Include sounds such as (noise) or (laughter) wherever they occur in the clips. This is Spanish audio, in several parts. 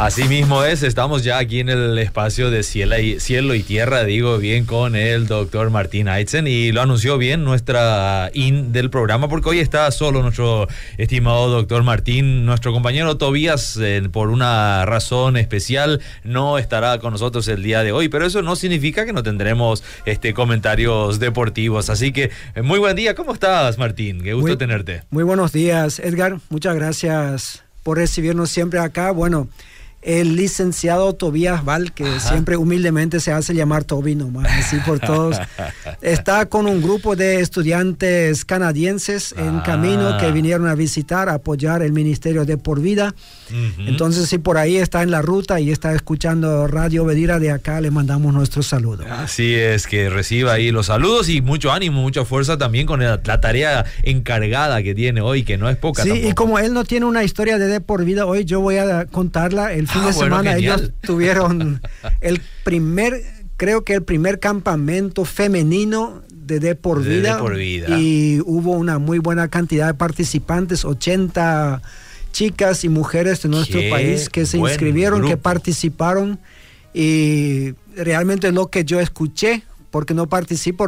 Así mismo es, estamos ya aquí en el espacio de cielo y, cielo y tierra, digo bien, con el doctor Martín Aitzen y lo anunció bien nuestra in del programa porque hoy está solo nuestro estimado doctor Martín, nuestro compañero Tobías eh, por una razón especial no estará con nosotros el día de hoy, pero eso no significa que no tendremos este comentarios deportivos, así que eh, muy buen día, ¿cómo estás Martín? Qué gusto tenerte. Muy buenos días Edgar, muchas gracias por recibirnos siempre acá, bueno el licenciado Tobías Val, que siempre humildemente se hace llamar Toby nomás, así por todos, (laughs) está con un grupo de estudiantes canadienses en ah. camino que vinieron a visitar, a apoyar el Ministerio de Por Vida. Entonces, si por ahí está en la ruta y está escuchando Radio Vedira de acá, le mandamos nuestro saludo. Así es, que reciba ahí los saludos y mucho ánimo, mucha fuerza también con la, tarea encargada que tiene hoy, que no es poca. Sí, y como él no tiene una historia de, de por vida, hoy yo voy a contarla. El fin ah, de semana ellos (laughs) tuvieron el primer, creo que el primer campamento femenino de De por, vida, Y hubo una muy buena cantidad de participantes, 80 chicas y mujeres de nuestro país que se inscribieron, que participaron. Y realmente lo que yo escuché porque no participo,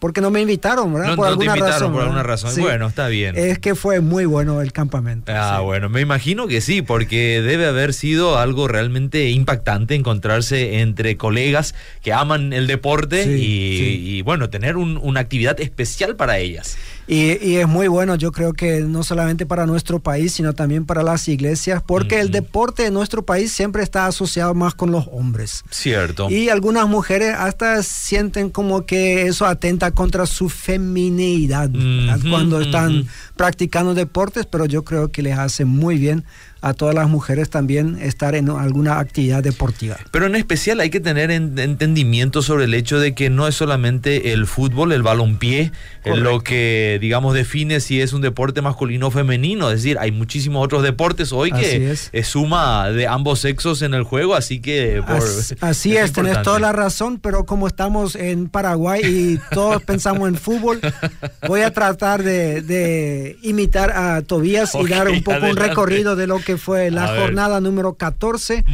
porque no me invitaron, ¿verdad? por alguna razón. Por alguna razón. Bueno, está bien. Es que fue muy bueno el campamento. Ah, bueno, me imagino que sí, porque debe haber sido algo realmente impactante encontrarse entre colegas que aman el deporte y, bueno, tener una actividad especial para ellas. Y, es muy bueno, yo creo que no solamente para nuestro país, sino también para las iglesias, porque el deporte de nuestro país siempre está asociado más con los hombres. Cierto. Y algunas mujeres hasta sienten como que eso atenta contra su feminidad cuando están practicando deportes, pero yo creo que les hace muy bien a todas las mujeres también estar en alguna actividad deportiva. Pero en especial hay que tener entendimiento sobre el hecho de que no es solamente el fútbol, el balompié, lo que, digamos, define si es un deporte masculino o femenino. Es decir, hay muchísimos otros deportes hoy que es. suma de ambos sexos en el juego, así que... (laughs) así es, tenés toda la razón, pero como estamos en Paraguay y todos (laughs) pensamos en fútbol, voy a tratar de, imitar a Tobías y dar un poco un recorrido de lo que fue la jornada número 14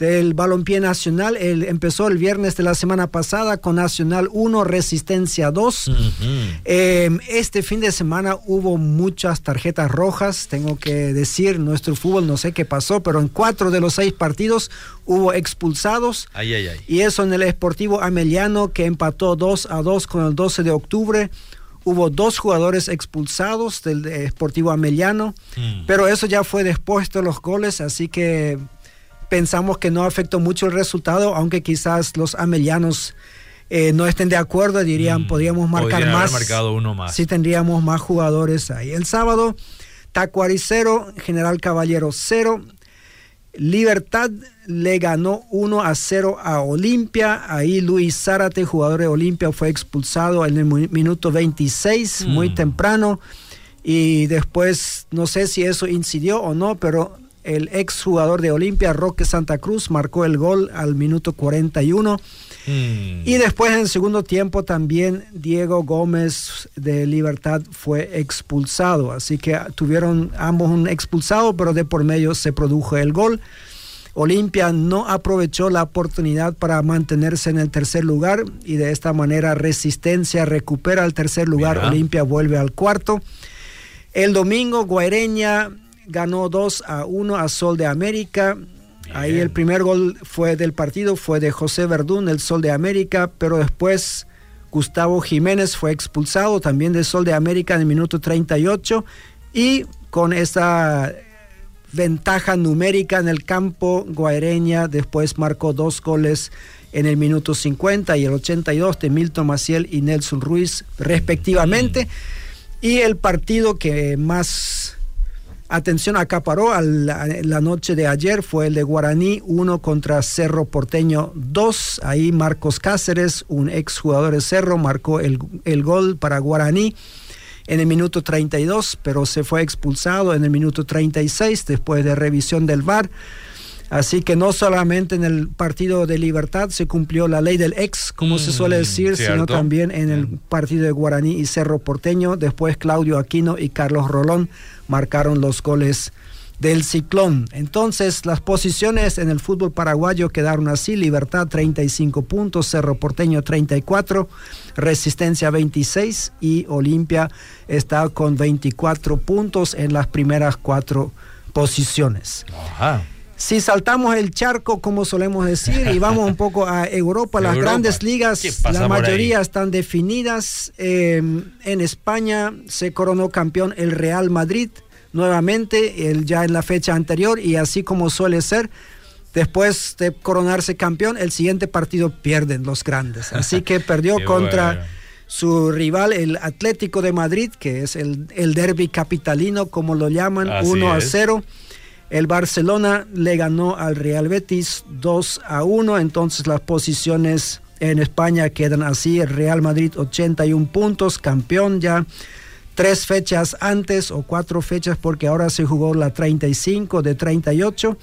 del Balompié Nacional. El, empezó el viernes de la semana pasada con Nacional 1, Resistencia 2. Em, este fin de semana hubo muchas tarjetas rojas, tengo que decir, nuestro fútbol no sé qué pasó, pero en cuatro de los seis partidos hubo expulsados. Y eso en el Esportivo Ameliano que empató 2 a 2 con el 12 de octubre hubo dos jugadores expulsados del Esportivo Ameliano, mm. pero eso ya fue después de los goles, así que pensamos que no afectó mucho el resultado, aunque quizás los amelianos eh, no estén de acuerdo, dirían, mm. podríamos marcar más. marcado uno más. Si tendríamos más jugadores ahí. El sábado, Tacuari 0, General Caballero 0, Libertad le ganó 1 a 0 a Olimpia. Ahí Luis Zárate, jugador de Olimpia, fue expulsado en el minuto 26, muy mm. temprano. Y después, no sé si eso incidió o no, pero el ex jugador de Olimpia, Roque Santa Cruz, marcó el gol al minuto 41. Mm. Y después en el segundo tiempo también Diego Gómez de Libertad fue expulsado. Así que tuvieron ambos un expulsado, pero de por medio se produjo el gol. Olimpia no aprovechó la oportunidad para mantenerse en el tercer lugar y de esta manera Resistencia recupera el tercer lugar, Olimpia vuelve al cuarto. El domingo Guaireña ganó 2 a 1 a Sol de América. Ahí el primer gol fue del partido, fue de José Verdún, el Sol de América, pero después Gustavo Jiménez fue expulsado también del Sol de América en el minuto 38 y con esa ventaja numérica en el campo guaireña, después marcó dos goles en el minuto 50 y el 82 de Milton Maciel y Nelson Ruiz respectivamente. Y el partido que más atención acaparó a la, noche de ayer fue el de Guaraní 1 contra Cerro Porteño 2. Ahí Marcos Cáceres, un ex jugador de Cerro, marcó el, el gol para Guaraní en el minuto 32, pero se fue expulsado en el minuto 36 después de revisión del VAR. Así que no solamente en el partido de Libertad se cumplió la ley del ex, como se suele mm, decir, sino también en el partido de Guaraní y Cerro Porteño. Después Claudio Aquino y Carlos Rolón marcaron los goles del ciclón. Entonces las posiciones en el fútbol paraguayo quedaron así, Libertad 35 puntos, Cerro Porteño 34, Resistencia 26 y Olimpia está con 24 puntos en las primeras cuatro posiciones. Si saltamos el charco, como solemos decir, y vamos un poco a Europa, las grandes ligas, la mayoría están definidas. Eh, en España se coronó campeón el Real Madrid nuevamente, el, ya en la fecha anterior, y así como suele ser, después de coronarse campeón, el siguiente partido pierden los grandes. Así que (laughs) perdió contra su rival, el Atlético de Madrid, que es el, el derby capitalino, como lo llaman, 1 a 0. El Barcelona le ganó al Real Betis 2 a 1, entonces las posiciones en España quedan así, el Real Madrid 81 puntos, campeón ya. Tres fechas antes o cuatro fechas porque ahora se jugó la 35 de 38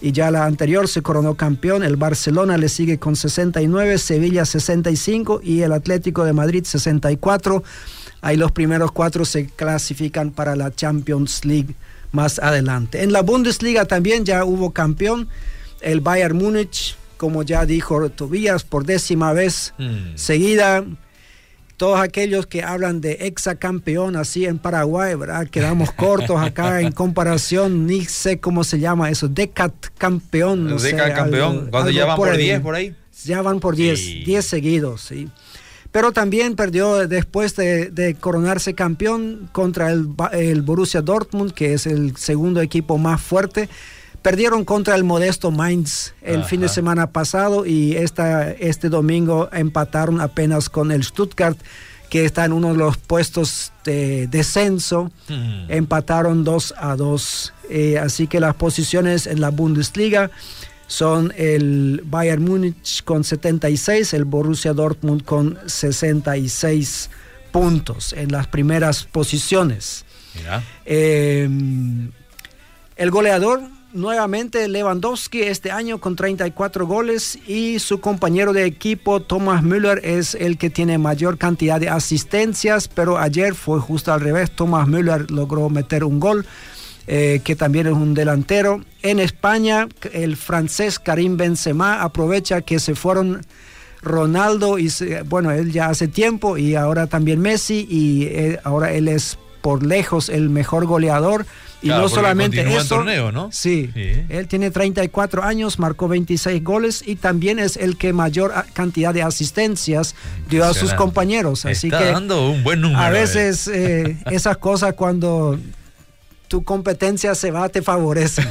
y ya la anterior se coronó campeón. El Barcelona le sigue con 69, Sevilla 65 y el Atlético de Madrid 64. Ahí los primeros cuatro se clasifican para la Champions League más adelante. En la Bundesliga también ya hubo campeón, el Bayern Múnich, como ya dijo Tobías, por décima vez mm. seguida todos aquellos que hablan de exacampeón así en Paraguay, ¿verdad? Quedamos (laughs) cortos acá en comparación, ni sé cómo se llama eso, decat campeón. No campeón, cuando ya van por 10 por ahí. Ya van por 10, 10 seguidos, sí. Pero también perdió después de, coronarse campeón contra el, el Borussia Dortmund, que es el segundo equipo más fuerte. Perdieron contra el modesto Mainz el fin de semana pasado y esta, este domingo empataron apenas con el Stuttgart que está en uno de los puestos de descenso. Hmm. Empataron 2 a 2. Eh, así que las posiciones en la Bundesliga son el Bayern Múnich con 76, el Borussia Dortmund con 66 puntos en las primeras posiciones. Eh, el goleador nuevamente Lewandowski este año con 34 goles y su compañero de equipo Thomas Müller es el que tiene mayor cantidad de asistencias, pero ayer fue justo al revés, Thomas Müller logró meter un gol. Eh, que también es un delantero. En España, el francés Karim Benzema aprovecha que se fueron Ronaldo y bueno, él ya hace tiempo y ahora también Messi y eh, ahora él es por lejos el mejor goleador y no solamente eso. torneo, ¿no? Sí, Él tiene 34 años, marcó 26 goles y también es el que mayor cantidad de asistencias dio a sus compañeros. Así Está que dando un buen número. A veces eh, esas cosas cuando tu competencia se va, te favorece.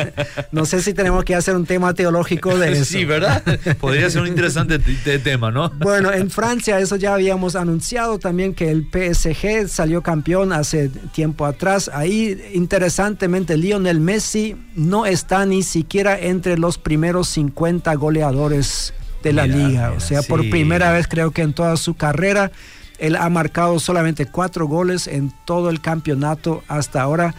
(laughs) no sé si tenemos que hacer un tema teológico de (laughs) eso. Sí, ¿verdad? (laughs) Podría ser un interesante tema, ¿no? bueno, en Francia, eso ya habíamos anunciado también que el PSG salió campeón hace tiempo atrás. Ahí, interesantemente, Lionel Messi no está ni siquiera entre los primeros 50 goleadores de la liga. o sea, por primera vez creo que en toda su carrera él ha marcado solamente cuatro goles en todo el campeonato hasta ahora.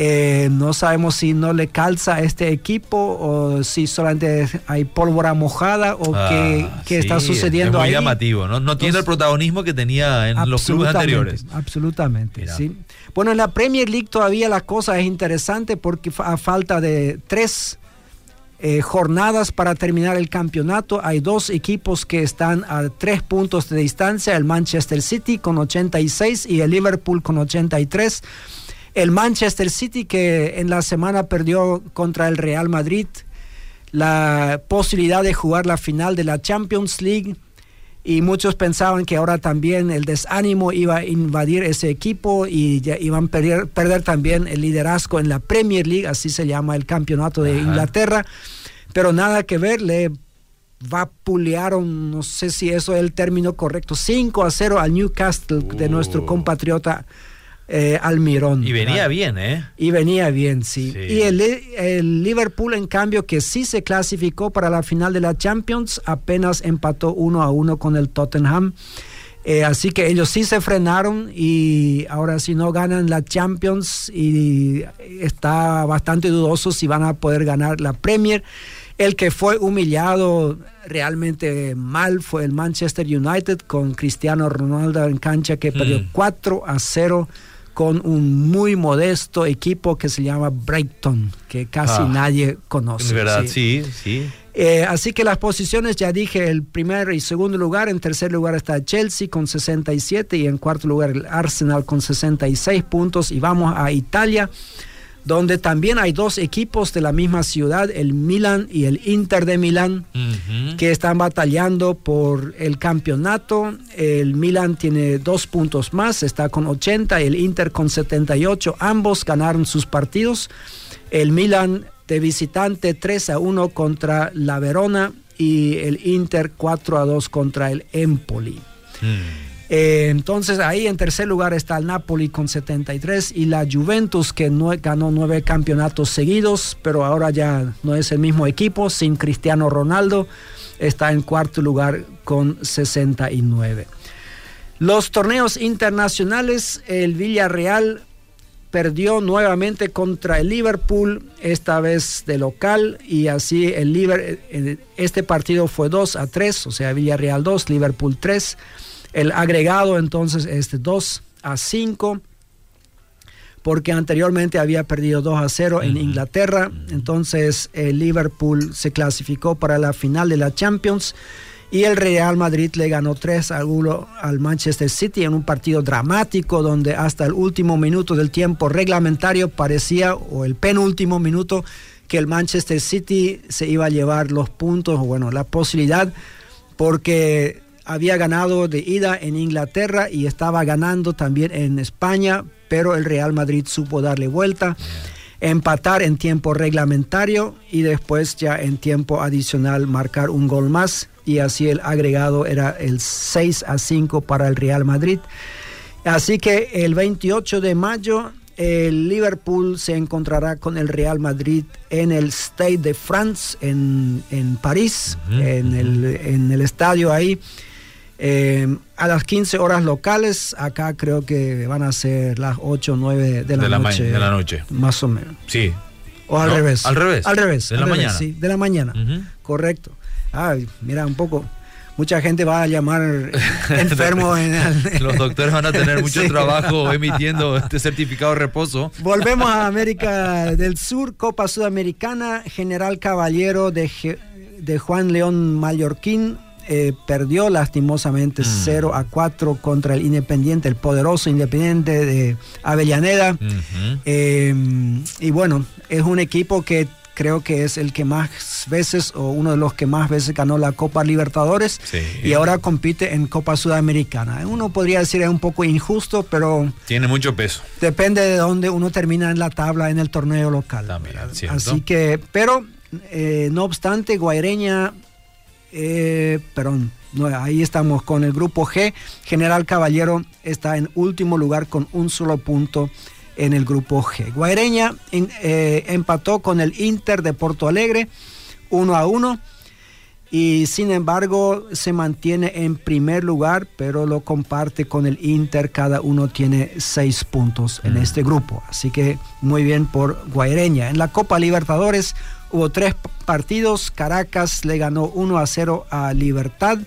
Eh, no sabemos si no le calza a este equipo o si solamente hay pólvora mojada o qué, ah, está sucediendo es muy llamativo, ¿no? No tiene el protagonismo que tenía en los clubes anteriores. Absolutamente, sí. Bueno, en la Premier League todavía la cosa es interesante porque a falta de tres eh, jornadas para terminar el campeonato. Hay dos equipos que están a tres puntos de distancia, el Manchester City con 86 y el Liverpool con 83. El Manchester City que en la semana perdió contra el Real Madrid la posibilidad de jugar la final de la Champions League y muchos pensaban que ahora también el desánimo iba a invadir ese equipo y ya iban a perder, también el liderazgo en la Premier League, así se llama el campeonato de Inglaterra, pero nada que ver, le vapulearon, no sé si eso es el término correcto, 5 a 0 al Newcastle de nuestro uh. compatriota eh, Almirón. Y venía bien, ¿eh? Y venía bien, sí. Y el, Liverpool, en cambio, que sí se clasificó para la final de la Champions, apenas empató uno a uno con el Tottenham. Eh, así que ellos sí se frenaron y ahora si no ganan la Champions y está bastante dudoso si van a poder ganar la Premier. El que fue humillado realmente mal fue el Manchester United con Cristiano Ronaldo en cancha que perdió 4 mm. a 0 con un muy modesto equipo que se llama Brighton, que casi Ah. nadie conoce. ¿Verdad? sí. Sí, sí. Eh, así que las posiciones, ya dije, el primer y segundo lugar. En tercer lugar está Chelsea con 67 y en cuarto lugar el Arsenal con 66 puntos. Y vamos a Italia, donde también hay dos equipos de la misma ciudad, el Milan y el Inter de Milán, que están batallando por el campeonato. El Milan tiene dos puntos más, está con 80, el Inter con 78. Ambos ganaron sus partidos. El Milan de visitante 3 a 1 contra la Verona y el Inter 4 a 2 contra el Empoli. Mm. Eh, entonces ahí en tercer lugar está el Napoli con 73 y la Juventus que ganó nueve campeonatos seguidos, pero ahora ya no es el mismo equipo, sin Cristiano Ronaldo, está en cuarto lugar con 69. Los torneos internacionales, el Villarreal perdió nuevamente contra el Liverpool, esta vez de local, y así el Liver, eh, este partido fue 2 a 3, o sea, Villarreal 2, Liverpool 3. El agregado entonces es de 2 a 5, porque anteriormente había perdido 2 a 0 en Inglaterra. Entonces el Liverpool se clasificó para la final de la Champions y el Real Madrid le ganó 3 a 1 al Manchester City en un partido dramático donde hasta el último minuto del tiempo reglamentario parecía, o el penúltimo minuto, que el Manchester City se iba a llevar los puntos, o bueno, la posibilidad, porque había ganado de ida en Inglaterra y estaba ganando también en España, pero el Real Madrid supo darle vuelta, empatar en tiempo reglamentario y después ya en tiempo adicional marcar un gol más y así el agregado era el 6 a 5 para el Real Madrid. Así que el 28 de mayo el Liverpool se encontrará con el Real Madrid en el Stade de France en, en París, en, el, en el estadio ahí. Eh, a las 15 horas locales, acá creo que van a ser las 8 o 9 de la, De la noche. de la noche. Más o menos. Sí. O al No, revés. al revés. Al revés. De al la revés, mañana. Sí, de la mañana. Ujú. Correcto. Ay, mira, un poco. Mucha gente va a llamar (laughs) enfermo en el- (laughs) Los doctores van a tener (laughs) mucho Sí. trabajo emitiendo este certificado de reposo. Volvemos a América del Sur, Copa Sudamericana, General Caballero de, Je- de Juan León Mallorquín eh, perdió lastimosamente 0 a 4 contra el Independiente, el poderoso Independiente de Avellaneda. Eh, y bueno, es un equipo que creo que es el que más veces o uno de los que más veces ganó la Copa Libertadores Sí. y ahora compite en Copa Sudamericana. Uno podría decir es un poco injusto, pero Tiene mucho peso. depende de dónde uno termina en la tabla en el torneo local. Así que, pero eh, no obstante, Guaireña, eh, perdón, no, ahí estamos con el grupo G. General Caballero está en último lugar con un solo punto en el grupo G. Guaireña en- eh, empató con el Inter de Porto Alegre 1 a 1 y sin embargo se mantiene en primer lugar, pero lo comparte con el Inter, cada uno tiene seis puntos en este grupo, así que muy bien por Guaireña. En la Copa Libertadores hubo tres partidos, Caracas le ganó 1 a 0 a Libertad,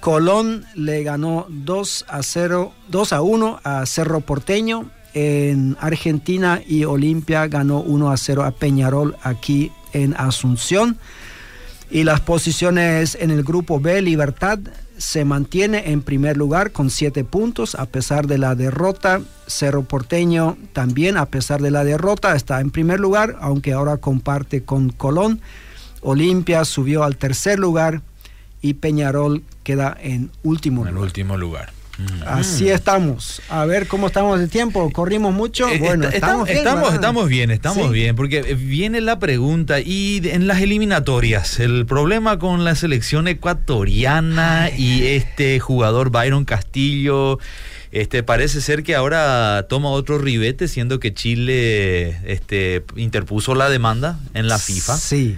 Colón le ganó 2 a 0, 2 a 1 a Cerro Porteño. En Argentina y Olimpia ganó 1 a 0 a Peñarol aquí en Asunción. Y las posiciones en el grupo B, Libertad se mantiene en primer lugar con 7 puntos a pesar de la derrota. Cerro Porteño también a pesar de la derrota está en primer lugar, aunque ahora comparte con Colón. Olimpia subió al tercer lugar y Peñarol queda en último En lugar. último lugar. Mm. Así estamos. A ver cómo estamos de tiempo. Corrimos mucho. Eh, Bueno, está- estamos bien. estamos, ¿verdad? estamos bien, estamos Sí. bien, porque viene la pregunta y en las eliminatorias, el problema con la selección ecuatoriana y este jugador Byron Castillo, este parece ser que ahora toma otro ribete, siendo que Chile este, interpuso la demanda en la FIFA. Sí.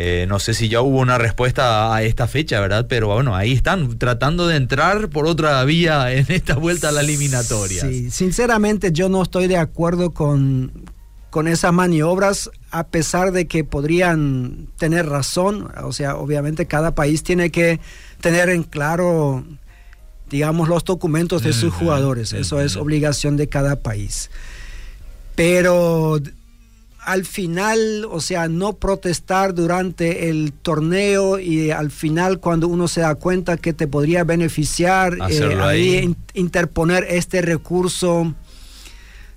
Eh, no sé si ya hubo una respuesta a esta fecha, ¿verdad? Pero bueno, ahí están tratando de entrar por otra vía (laughs) en esta vuelta a la eliminatoria. Sí, sinceramente yo no estoy de acuerdo con, con esas maniobras, a pesar de que podrían tener razón. O sea, obviamente cada país tiene que tener en claro digamos, los documentos de sus jugadores. Eso es obligación de cada país. Pero al final, o sea, no protestar durante el torneo y al final cuando uno se da cuenta que te podría beneficiar, eh, ahí interponer este recurso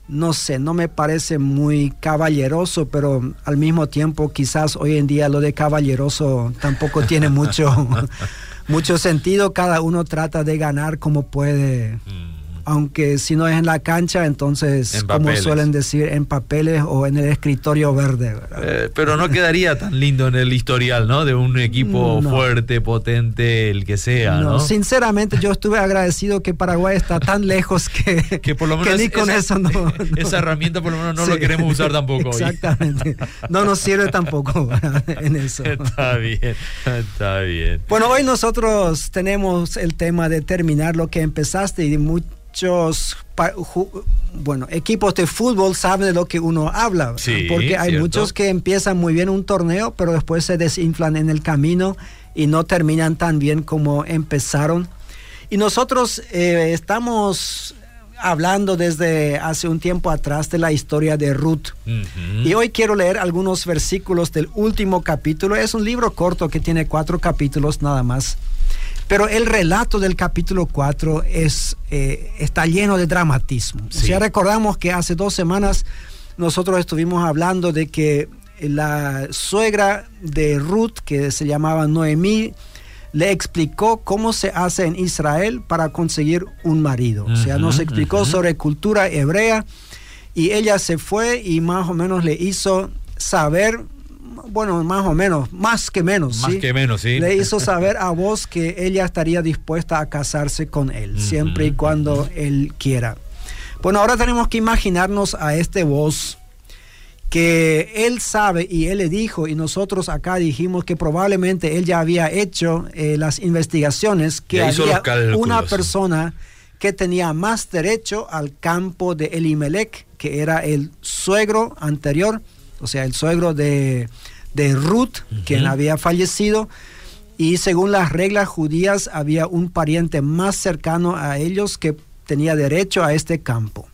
no sé, no me parece muy caballeroso, pero al mismo tiempo quizás hoy en día lo de caballeroso tampoco tiene mucho, (laughs) mucho sentido. Cada uno trata de ganar como puede. Mm aunque si no es en la cancha, entonces, como suelen decir, en papeles o en el escritorio verde. Eh, pero no quedaría tan lindo en el historial, ¿no? De un equipo fuerte, potente, el que sea, ¿no? Sinceramente, yo estuve agradecido que Paraguay está tan lejos que, (laughs) que por lo menos ni con eso (laughs) no, Esa herramienta por lo menos no lo queremos usar tampoco. Exactamente. No nos sirve tampoco (laughs) en eso. Está bien, está bien. Bueno, hoy nosotros tenemos el tema de terminar lo que empezaste y muy muchos bueno, equipos de fútbol saben de lo que uno habla, porque hay muchos que empiezan muy bien un torneo, pero después se desinflan en el camino y no terminan tan bien como empezaron. Y nosotros eh, estamos hablando desde hace un tiempo atrás de la historia de Ruth. Y hoy quiero leer algunos versículos del último capítulo. Es un libro corto que tiene cuatro capítulos nada más. Pero el relato del capítulo 4 es, eh, está lleno de dramatismo. Ya recordamos que hace dos semanas nosotros estuvimos hablando de que la suegra de Ruth, que se llamaba Noemí, le explicó cómo se hace en Israel para conseguir un marido. o sea, nos explicó sobre cultura hebrea y ella se fue y más o menos le hizo saber bueno, más o menos, más que menos. Más que menos, sí. Le hizo saber a vos que ella estaría dispuesta a casarse con él, siempre y cuando él quiera. Bueno, ahora tenemos que imaginarnos a este vos que él sabe y él le dijo y nosotros acá dijimos que probablemente él ya había hecho eh, las investigaciones que había una persona que tenía más derecho al campo de Elimelech, que era el suegro anterior, o sea, el suegro de, de Ruth, quien había fallecido, y según las reglas judías había un pariente más cercano a ellos que tenía derecho a este campo.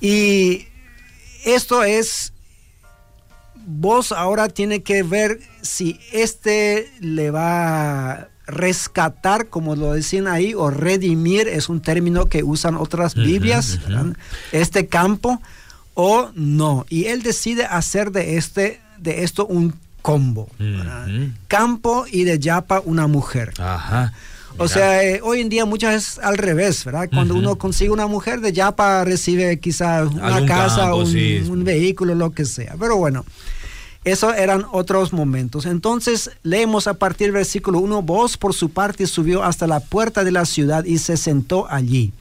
Y esto es, vos ahora tiene que ver si este le va a rescatar, como lo decían ahí, o redimir, es un término que usan otras Biblias, este campo, o no. Y él decide hacer de este de esto un combo. Campo y de Yapa una mujer. O sea, eh, hoy en día muchas veces al revés, ¿verdad? Cuando uno consigue una mujer de Yapa recibe quizás una casa, un, vehículo, lo que sea. Pero bueno, esos eran otros momentos. Entonces leemos a partir del versículo 1, vos por su parte subió hasta la puerta de la ciudad y se sentó allí.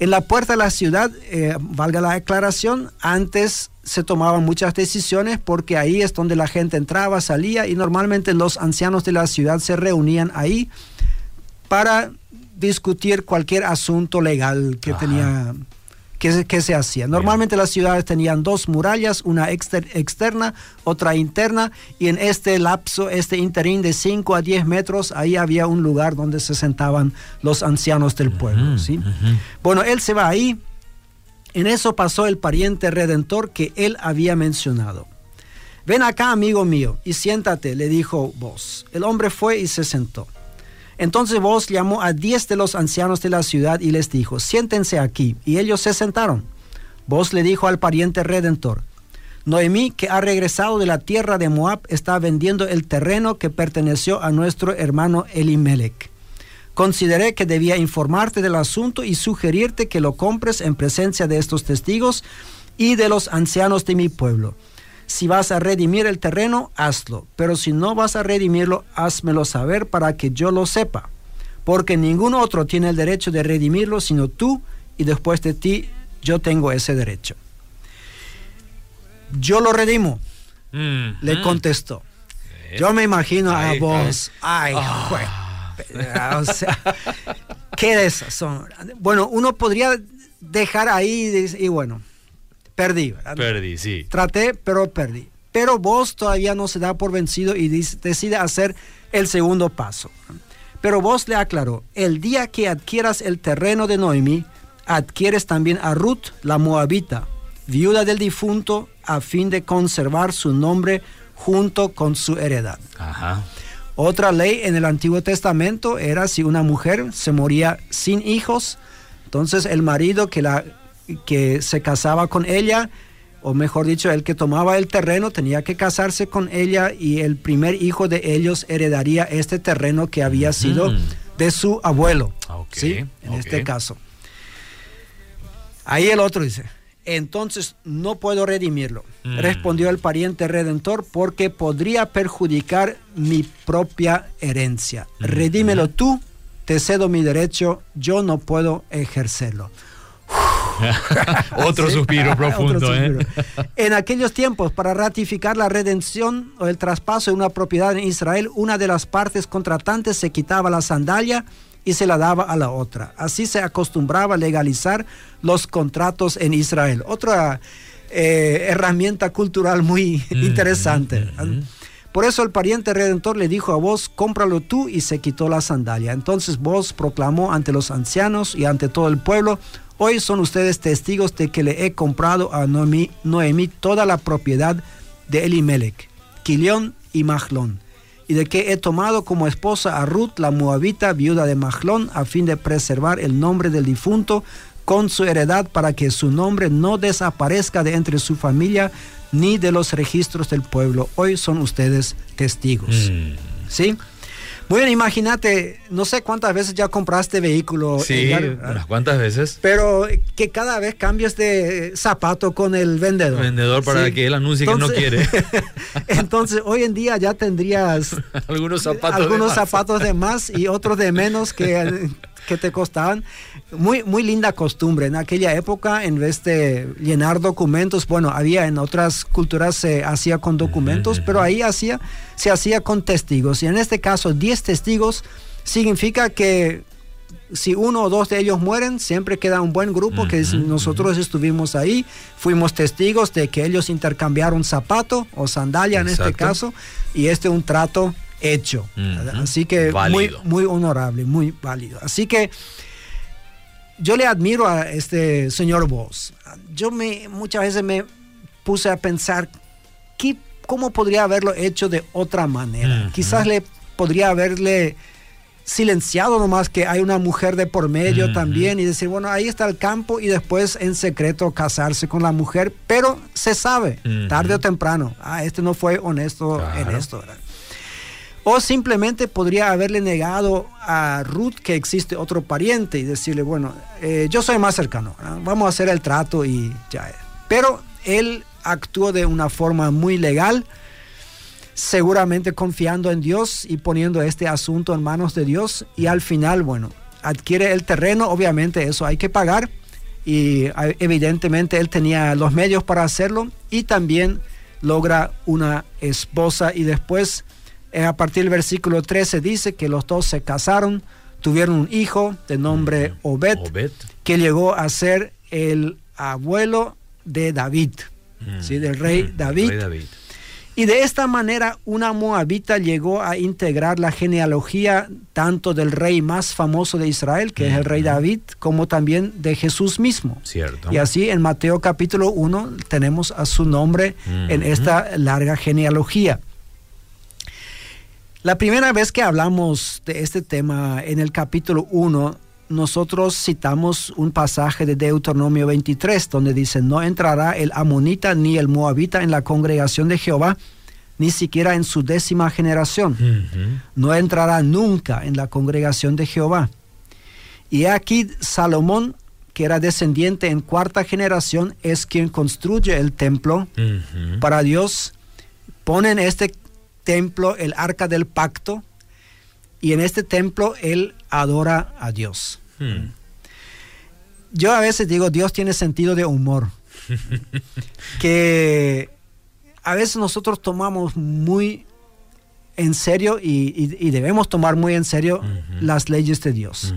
En la puerta de la ciudad, eh, valga la declaración, antes se tomaban muchas decisiones porque ahí es donde la gente entraba, salía y normalmente los ancianos de la ciudad se reunían ahí para discutir cualquier asunto legal que tenía que, se hacía. Normalmente las ciudades tenían dos murallas, una externa, otra interna, y en este lapso, este interín de 5 a 10 metros, ahí había un lugar donde se sentaban los ancianos del pueblo. ¿sí? Bueno, él se va ahí, en eso pasó el pariente redentor que él había mencionado. Ven acá, amigo mío, y siéntate, le dijo vos. El hombre fue y se sentó. Entonces vos llamó a diez de los ancianos de la ciudad y les dijo, siéntense aquí. Y ellos se sentaron. Vos le dijo al pariente redentor, Noemí, que ha regresado de la tierra de Moab, está vendiendo el terreno que perteneció a nuestro hermano Elimelech. Consideré que debía informarte del asunto y sugerirte que lo compres en presencia de estos testigos y de los ancianos de mi pueblo. Si vas a redimir el terreno, hazlo, pero si no vas a redimirlo, házmelo saber para que yo lo sepa, porque ningún otro tiene el derecho de redimirlo sino tú, y después de ti yo tengo ese derecho. Yo lo redimo, mm, le mm. contestó. Yo me imagino a vos, ay, ah. O sea, ¿qué de esas son? Bueno, uno podría dejar ahí y, bueno, perdí. Perdí, sí. Traté, pero perdí. Pero vos todavía no se da por vencido y decide hacer el segundo paso. Pero vos le aclaró, el día que adquieras el terreno de Noemi, adquieres también a Ruth, la moabita, viuda del difunto, a fin de conservar su nombre junto con su heredad. Otra ley en el Antiguo Testamento era si una mujer se moría sin hijos, entonces el marido que, la, que se casaba con ella, o mejor dicho, el que tomaba el terreno tenía que casarse con ella y el primer hijo de ellos heredaría este terreno que había sido de su abuelo. ¿sí? En este caso. Ahí el otro dice, entonces no puedo redimirlo. Mm. Respondió el pariente redentor porque podría perjudicar mi propia herencia. Mm. Redímelo tú, te cedo mi derecho, yo no puedo ejercerlo. (laughs) Otro suspiro (laughs) profundo. ¿eh? En aquellos tiempos, para ratificar la redención o el traspaso de una propiedad en Israel, una de las partes contratantes se quitaba la sandalia y se la daba a la otra. Así se acostumbraba a legalizar los contratos en Israel. Otra eh, herramienta cultural muy (laughs) interesante. Por eso el pariente redentor le dijo a vos, cómpralo tú y se quitó la sandalia. Entonces vos proclamó ante los ancianos y ante todo el pueblo, Hoy son ustedes testigos de que le he comprado a Noemí, toda la propiedad de Elimelech, Quilión y Mahlón, y de que he tomado como esposa a Ruth, la moabita, viuda de Mahlón, a fin de preservar el nombre del difunto con su heredad para que su nombre no desaparezca de entre su familia ni de los registros del pueblo. Hoy son ustedes testigos. Mm. ¿Sí? Bueno, imagínate, no sé cuántas veces ya compraste vehículo. Sí, unas cuantas veces. Pero que cada vez cambies de zapato con el vendedor. vendedor para que él anuncie que no quiere. (laughs) entonces, hoy en día ya tendrías (laughs) algunos zapatos, algunos de, zapatos de más y otros de menos que (laughs) que te costaban. Muy, muy linda costumbre. En aquella época, en vez de llenar documentos, bueno, había en otras culturas se hacía con documentos, pero ahí hacía, se hacía con testigos. Y en este caso, 10 testigos significa que si uno o dos de ellos mueren, siempre queda un buen grupo que nosotros estuvimos ahí, fuimos testigos de que ellos intercambiaron zapato o sandalia en este caso, y este un trato hecho. Así que muy, muy honorable, muy válido. Así que yo le admiro a este señor Voss. Yo me, muchas veces me puse a pensar ¿qué, cómo podría haberlo hecho de otra manera. Quizás le podría haberle silenciado nomás que hay una mujer de por medio también y decir, bueno, ahí está el campo y después en secreto casarse con la mujer, pero se sabe, tarde o temprano, ah, este no fue honesto en esto. ¿verdad? O simplemente podría haberle negado a Ruth que existe otro pariente y decirle, bueno, eh, yo soy más cercano, vamos a hacer el trato y ya. Pero él actuó de una forma muy legal, seguramente confiando en Dios y poniendo este asunto en manos de Dios y al final, bueno, adquiere el terreno, obviamente eso hay que pagar y evidentemente él tenía los medios para hacerlo y también logra una esposa y después a partir del versículo 13 dice que los dos se casaron, tuvieron un hijo de nombre Obed, que llegó a ser el abuelo de David, ¿sí? del rey David. Y de esta manera una moabita llegó a integrar la genealogía tanto del rey más famoso de Israel, que es el rey David, como también de Jesús mismo. Cierto. Y así en Mateo capítulo 1 tenemos a su nombre en esta larga genealogía. La primera vez que hablamos de este tema en el capítulo 1, nosotros citamos un pasaje de Deuteronomio 23 donde dice, no entrará el amonita ni el moabita en la congregación de Jehová, ni siquiera en su décima generación. No entrará nunca en la congregación de Jehová. Y aquí Salomón, que era descendiente en cuarta generación, es quien construye el templo para Dios. Ponen este templo el arca del pacto y en este templo él adora a Dios. Hmm. Yo a veces digo, Dios tiene sentido de humor. (laughs) que a veces nosotros tomamos muy en serio y, debemos tomar muy en serio las leyes de Dios.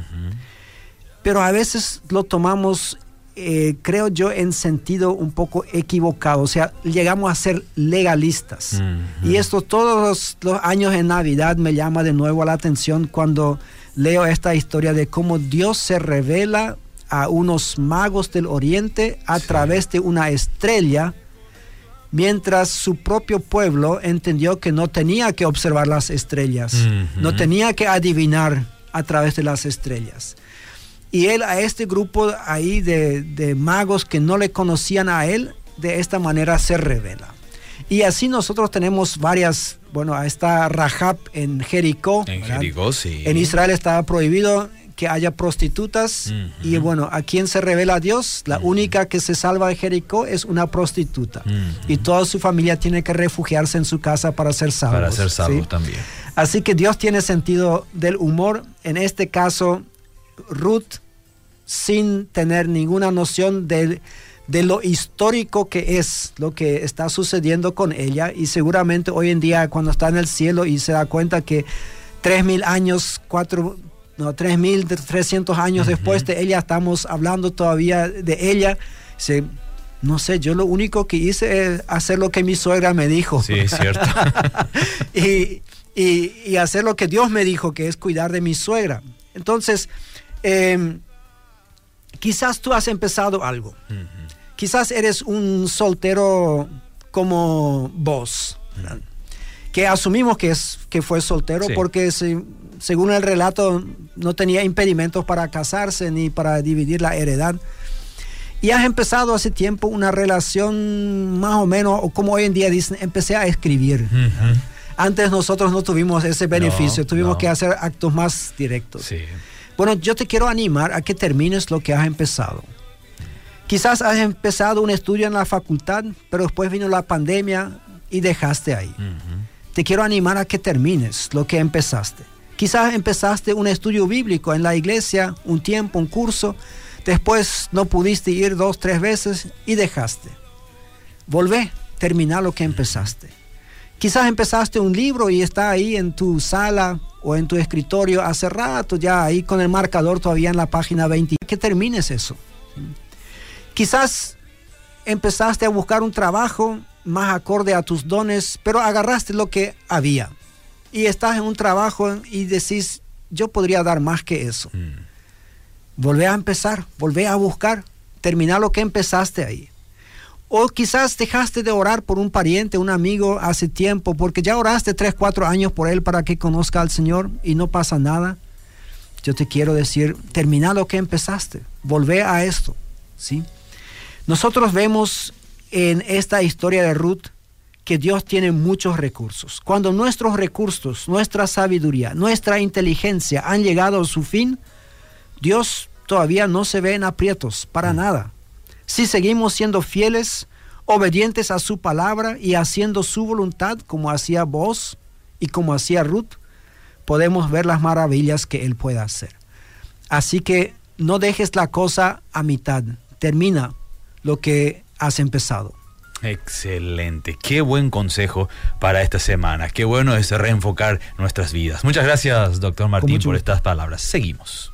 Pero a veces lo tomamos eh, creo yo, en sentido un poco equivocado. O sea, llegamos a ser legalistas. Y esto todos los, años en Navidad me llama de nuevo la atención cuando leo esta historia de cómo Dios se revela a unos magos del oriente a través de una estrella, mientras su propio pueblo entendió que no tenía que observar las estrellas, no tenía que adivinar a través de las estrellas. Y él a este grupo ahí de, magos que no le conocían a él, de esta manera se revela. Y así nosotros tenemos varias, bueno, está Rahab en Jericó. En Jericó, sí. En Israel estaba prohibido que haya prostitutas. Y bueno, ¿a quién se revela Dios? La única que se salva de Jericó es una prostituta. Y toda su familia tiene que refugiarse en su casa para ser salvos. Para ser salvos también. Así que Dios tiene sentido del humor. En este caso, Ruth, sin tener ninguna noción de, de lo histórico que es lo que está sucediendo con ella. Y seguramente hoy en día, cuando está en el cielo y se da cuenta que tres mil años, cuatro, no, tres mil trescientos años después de ella, estamos hablando todavía de ella. Se, no sé, yo lo único que hice es hacer lo que mi suegra me dijo. Sí, es cierto. (laughs) y, y, hacer lo que Dios me dijo, que es cuidar de mi suegra. Entonces, em, quizás tú has empezado algo. Quizás eres un soltero como vos, que asumimos que, es, que fue soltero porque según el relato no tenía impedimentos para casarse ni para dividir la heredad. Y has empezado hace tiempo una relación más o menos, o como hoy en día dicen, empecé a escribir. Antes nosotros no tuvimos ese beneficio, tuvimos que hacer actos más directos. Bueno, yo te quiero animar a que termines lo que has empezado. Quizás has empezado un estudio en la facultad, pero después vino la pandemia y dejaste ahí. Te quiero animar a que termines lo que empezaste. Quizás empezaste un estudio bíblico en la iglesia, un tiempo, un curso, después no pudiste ir dos, tres veces y dejaste. Volvé, termina lo que empezaste. Quizás empezaste un libro y está ahí en tu sala o en tu escritorio hace rato, ya ahí con el marcador todavía en la página 20. Que termines eso. Quizás empezaste a buscar un trabajo más acorde a tus dones, pero agarraste lo que había. Y estás en un trabajo y decís, yo podría dar más que eso. Mm. Volvé a empezar, volvé a buscar, terminar lo que empezaste ahí. O quizás dejaste de orar por un pariente, un amigo hace tiempo, porque ya oraste tres, cuatro años por él para que conozca al Señor y no pasa nada. Yo te quiero decir, termina lo que empezaste, volvé a esto, ¿sí? Nosotros vemos en esta historia de Ruth que Dios tiene muchos recursos. Cuando nuestros recursos, nuestra sabiduría, nuestra inteligencia han llegado a su fin, Dios todavía no se ve en aprietos para mm. nada si seguimos siendo fieles, obedientes a su palabra y haciendo su voluntad como hacía vos y como hacía Ruth, podemos ver las maravillas que Él puede hacer. Así que no dejes la cosa a mitad, termina lo que has empezado. Excelente, qué buen consejo para esta semana, qué bueno es reenfocar nuestras vidas. Muchas gracias, doctor Martín, por estas palabras. Seguimos.